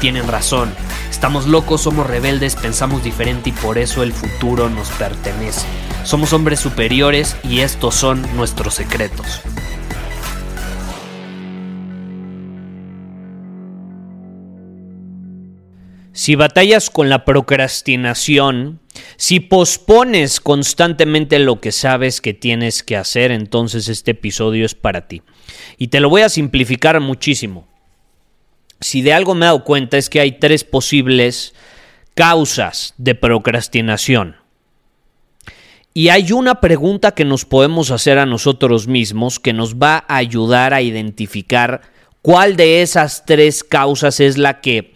tienen razón. Estamos locos, somos rebeldes, pensamos diferente y por eso el futuro nos pertenece. Somos hombres superiores y estos son nuestros secretos. Si batallas con la procrastinación, si pospones constantemente lo que sabes que tienes que hacer, entonces este episodio es para ti. Y te lo voy a simplificar muchísimo. Si de algo me he dado cuenta es que hay tres posibles causas de procrastinación. Y hay una pregunta que nos podemos hacer a nosotros mismos que nos va a ayudar a identificar cuál de esas tres causas es la que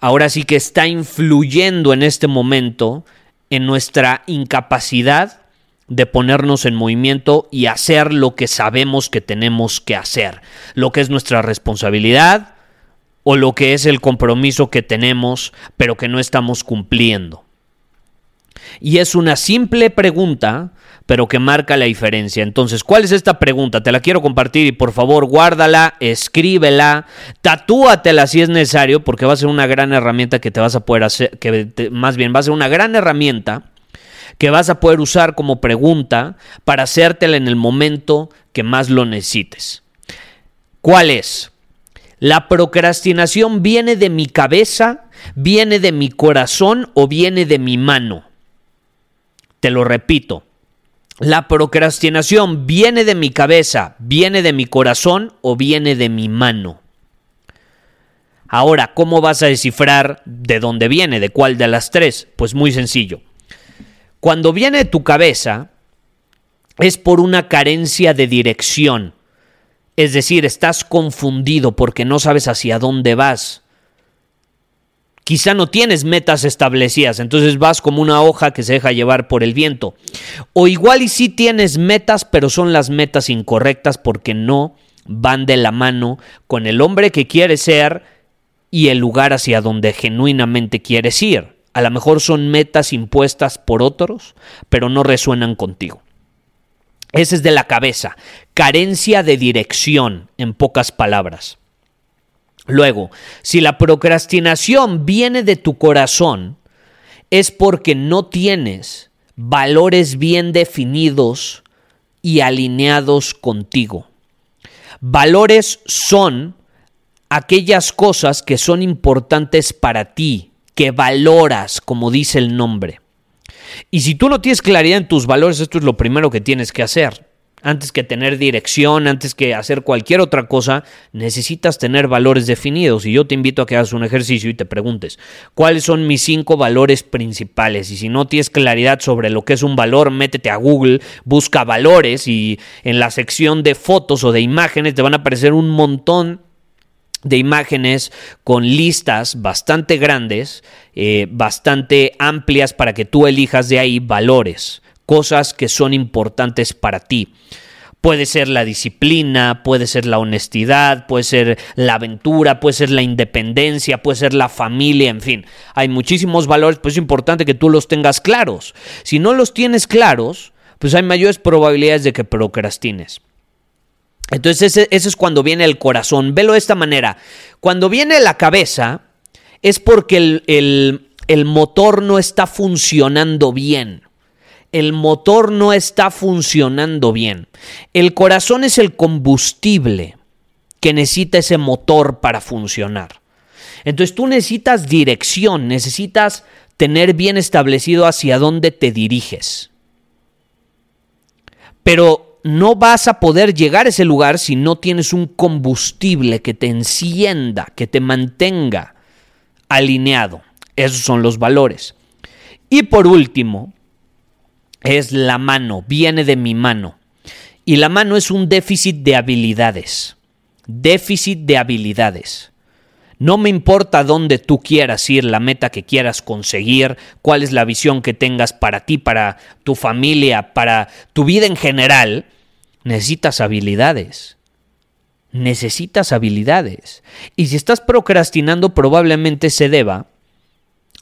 ahora sí que está influyendo en este momento en nuestra incapacidad de ponernos en movimiento y hacer lo que sabemos que tenemos que hacer, lo que es nuestra responsabilidad o lo que es el compromiso que tenemos pero que no estamos cumpliendo. Y es una simple pregunta pero que marca la diferencia. Entonces, ¿cuál es esta pregunta? Te la quiero compartir y por favor guárdala, escríbela, tatúatela si es necesario, porque va a ser una gran herramienta que te vas a poder hacer, que más bien va a ser una gran herramienta que vas a poder usar como pregunta para hacértela en el momento que más lo necesites. ¿Cuál es? ¿La procrastinación viene de mi cabeza, viene de mi corazón o viene de mi mano? Te lo repito. La procrastinación viene de mi cabeza, viene de mi corazón o viene de mi mano. Ahora, ¿cómo vas a descifrar de dónde viene, de cuál de las tres? Pues muy sencillo. Cuando viene de tu cabeza, es por una carencia de dirección. Es decir, estás confundido porque no sabes hacia dónde vas. Quizá no tienes metas establecidas, entonces vas como una hoja que se deja llevar por el viento. O igual y sí tienes metas, pero son las metas incorrectas porque no van de la mano con el hombre que quieres ser y el lugar hacia donde genuinamente quieres ir. A lo mejor son metas impuestas por otros, pero no resuenan contigo. Ese es de la cabeza, carencia de dirección, en pocas palabras. Luego, si la procrastinación viene de tu corazón, es porque no tienes valores bien definidos y alineados contigo. Valores son aquellas cosas que son importantes para ti, que valoras, como dice el nombre. Y si tú no tienes claridad en tus valores, esto es lo primero que tienes que hacer. Antes que tener dirección, antes que hacer cualquier otra cosa, necesitas tener valores definidos. Y yo te invito a que hagas un ejercicio y te preguntes, ¿cuáles son mis cinco valores principales? Y si no tienes claridad sobre lo que es un valor, métete a Google, busca valores y en la sección de fotos o de imágenes te van a aparecer un montón de imágenes con listas bastante grandes, eh, bastante amplias para que tú elijas de ahí valores cosas que son importantes para ti. Puede ser la disciplina, puede ser la honestidad, puede ser la aventura, puede ser la independencia, puede ser la familia, en fin. Hay muchísimos valores, pues es importante que tú los tengas claros. Si no los tienes claros, pues hay mayores probabilidades de que procrastines. Entonces ese, es cuando viene el corazón. Velo de esta manera. Cuando viene la cabeza es porque el, el motor no está funcionando bien el motor no está funcionando bien. El corazón es el combustible que necesita ese motor para funcionar. Entonces tú necesitas dirección, necesitas tener bien establecido hacia dónde te diriges. Pero no vas a poder llegar a ese lugar si no tienes un combustible que te encienda, que te mantenga alineado. Esos son los valores. Y por último, es la mano, viene de mi mano. Y la mano es un déficit de habilidades. Déficit de habilidades. No me importa dónde tú quieras ir, la meta que quieras conseguir, cuál es la visión que tengas para ti, para tu familia, para tu vida en general. Necesitas habilidades. Necesitas habilidades. Y si estás procrastinando probablemente se deba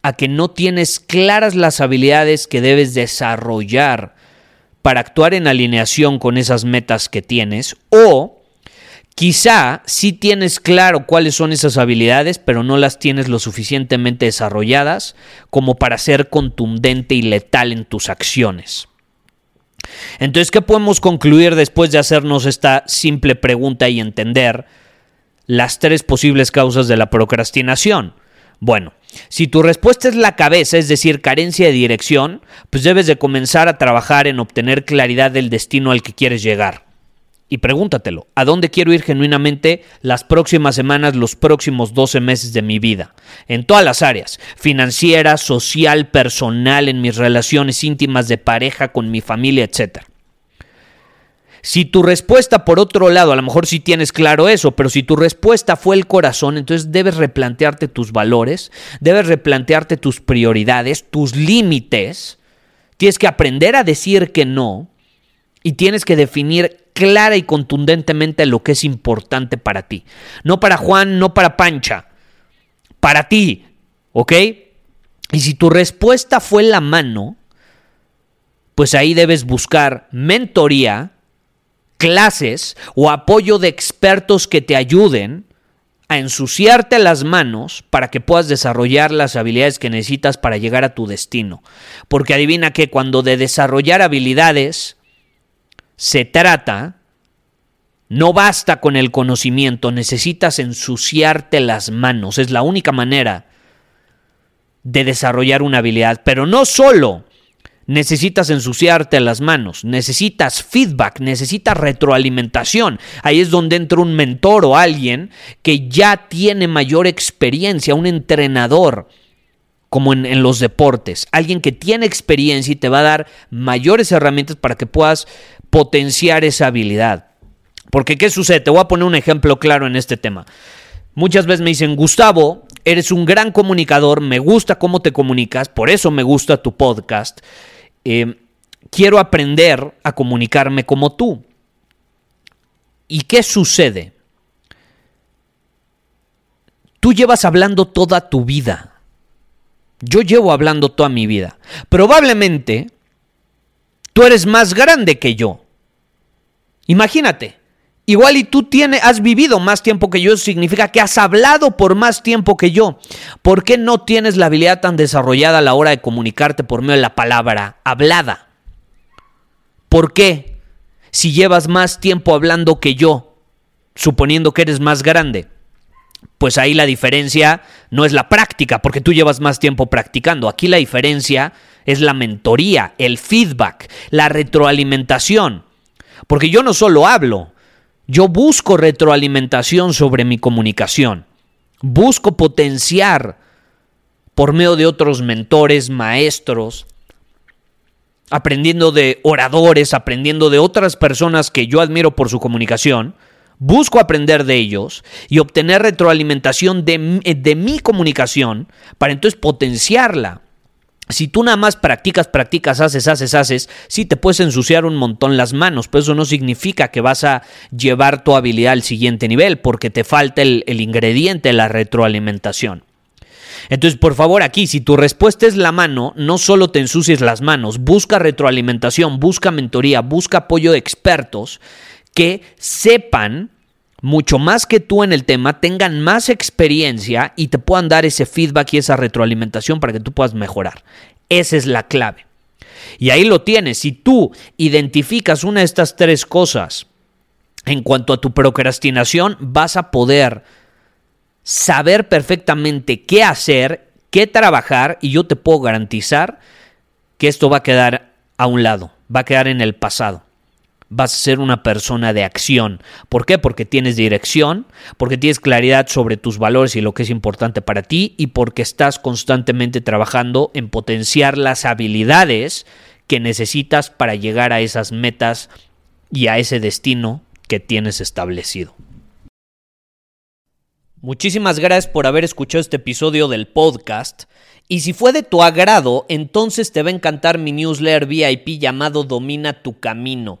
a que no tienes claras las habilidades que debes desarrollar para actuar en alineación con esas metas que tienes o Quizá sí tienes claro cuáles son esas habilidades, pero no las tienes lo suficientemente desarrolladas como para ser contundente y letal en tus acciones. Entonces, ¿qué podemos concluir después de hacernos esta simple pregunta y entender las tres posibles causas de la procrastinación? Bueno, si tu respuesta es la cabeza, es decir, carencia de dirección, pues debes de comenzar a trabajar en obtener claridad del destino al que quieres llegar y pregúntatelo, ¿a dónde quiero ir genuinamente las próximas semanas, los próximos 12 meses de mi vida? En todas las áreas, financiera, social, personal, en mis relaciones íntimas de pareja, con mi familia, etc. Si tu respuesta, por otro lado, a lo mejor sí tienes claro eso, pero si tu respuesta fue el corazón, entonces debes replantearte tus valores, debes replantearte tus prioridades, tus límites, tienes que aprender a decir que no y tienes que definir clara y contundentemente lo que es importante para ti. No para Juan, no para Pancha, para ti, ¿ok? Y si tu respuesta fue la mano, pues ahí debes buscar mentoría, clases o apoyo de expertos que te ayuden a ensuciarte las manos para que puedas desarrollar las habilidades que necesitas para llegar a tu destino. Porque adivina que cuando de desarrollar habilidades se trata, no basta con el conocimiento, necesitas ensuciarte las manos. Es la única manera de desarrollar una habilidad. Pero no solo necesitas ensuciarte las manos, necesitas feedback, necesitas retroalimentación. Ahí es donde entra un mentor o alguien que ya tiene mayor experiencia, un entrenador como en, en, los deportes, alguien que tiene experiencia y te va a dar mayores herramientas para que puedas potenciar esa habilidad. Porque ¿qué sucede? Te voy a poner un ejemplo claro en este tema. Muchas veces me dicen, Gustavo, eres un gran comunicador, me gusta cómo te comunicas, por eso me gusta tu podcast. Eh, quiero aprender a comunicarme como tú. ¿Y qué sucede? Tú llevas hablando toda tu vida. Yo llevo hablando toda mi vida. Probablemente tú eres más grande que yo. Imagínate, igual y tú tienes, has vivido más tiempo que yo, significa que has hablado por más tiempo que yo. ¿Por qué no tienes la habilidad tan desarrollada a la hora de comunicarte por medio de la palabra hablada? ¿Por qué? Si llevas más tiempo hablando que yo, suponiendo que eres más grande pues ahí la diferencia no es la práctica, porque tú llevas más tiempo practicando. Aquí la diferencia es la mentoría, el feedback, la retroalimentación. Porque yo no solo hablo, yo busco retroalimentación sobre mi comunicación. Busco potenciar por medio de otros mentores, maestros, aprendiendo de oradores, aprendiendo de otras personas que yo admiro por su comunicación busco aprender de ellos y obtener retroalimentación de, de, mi comunicación para entonces potenciarla. Si tú nada más practicas, practicas, haces, haces, haces, sí te puedes ensuciar un montón las manos, pero eso no significa que vas a llevar tu habilidad al siguiente nivel, porque te falta el, el ingrediente, la retroalimentación. Entonces, por favor, aquí, si tu respuesta es la mano, no solo te ensucies las manos, busca retroalimentación, busca mentoría, busca apoyo de expertos que sepan mucho más que tú en el tema, tengan más experiencia y te puedan dar ese feedback y esa retroalimentación para que tú puedas mejorar. Esa es la clave. Y ahí lo tienes. Si tú identificas una de estas tres cosas en cuanto a tu procrastinación, vas a poder saber perfectamente qué hacer, qué trabajar y yo te puedo garantizar que esto va a quedar a un lado, va a quedar en el pasado. Vas a ser una persona de acción. ¿Por qué? Porque tienes dirección, porque tienes claridad sobre tus valores y lo que es importante para ti y porque estás constantemente trabajando en potenciar las habilidades que necesitas para llegar a esas metas y a ese destino que tienes establecido. Muchísimas gracias por haber escuchado este episodio del podcast. Y si fue de tu agrado, entonces te va a encantar mi newsletter VIP llamado Domina tu Camino.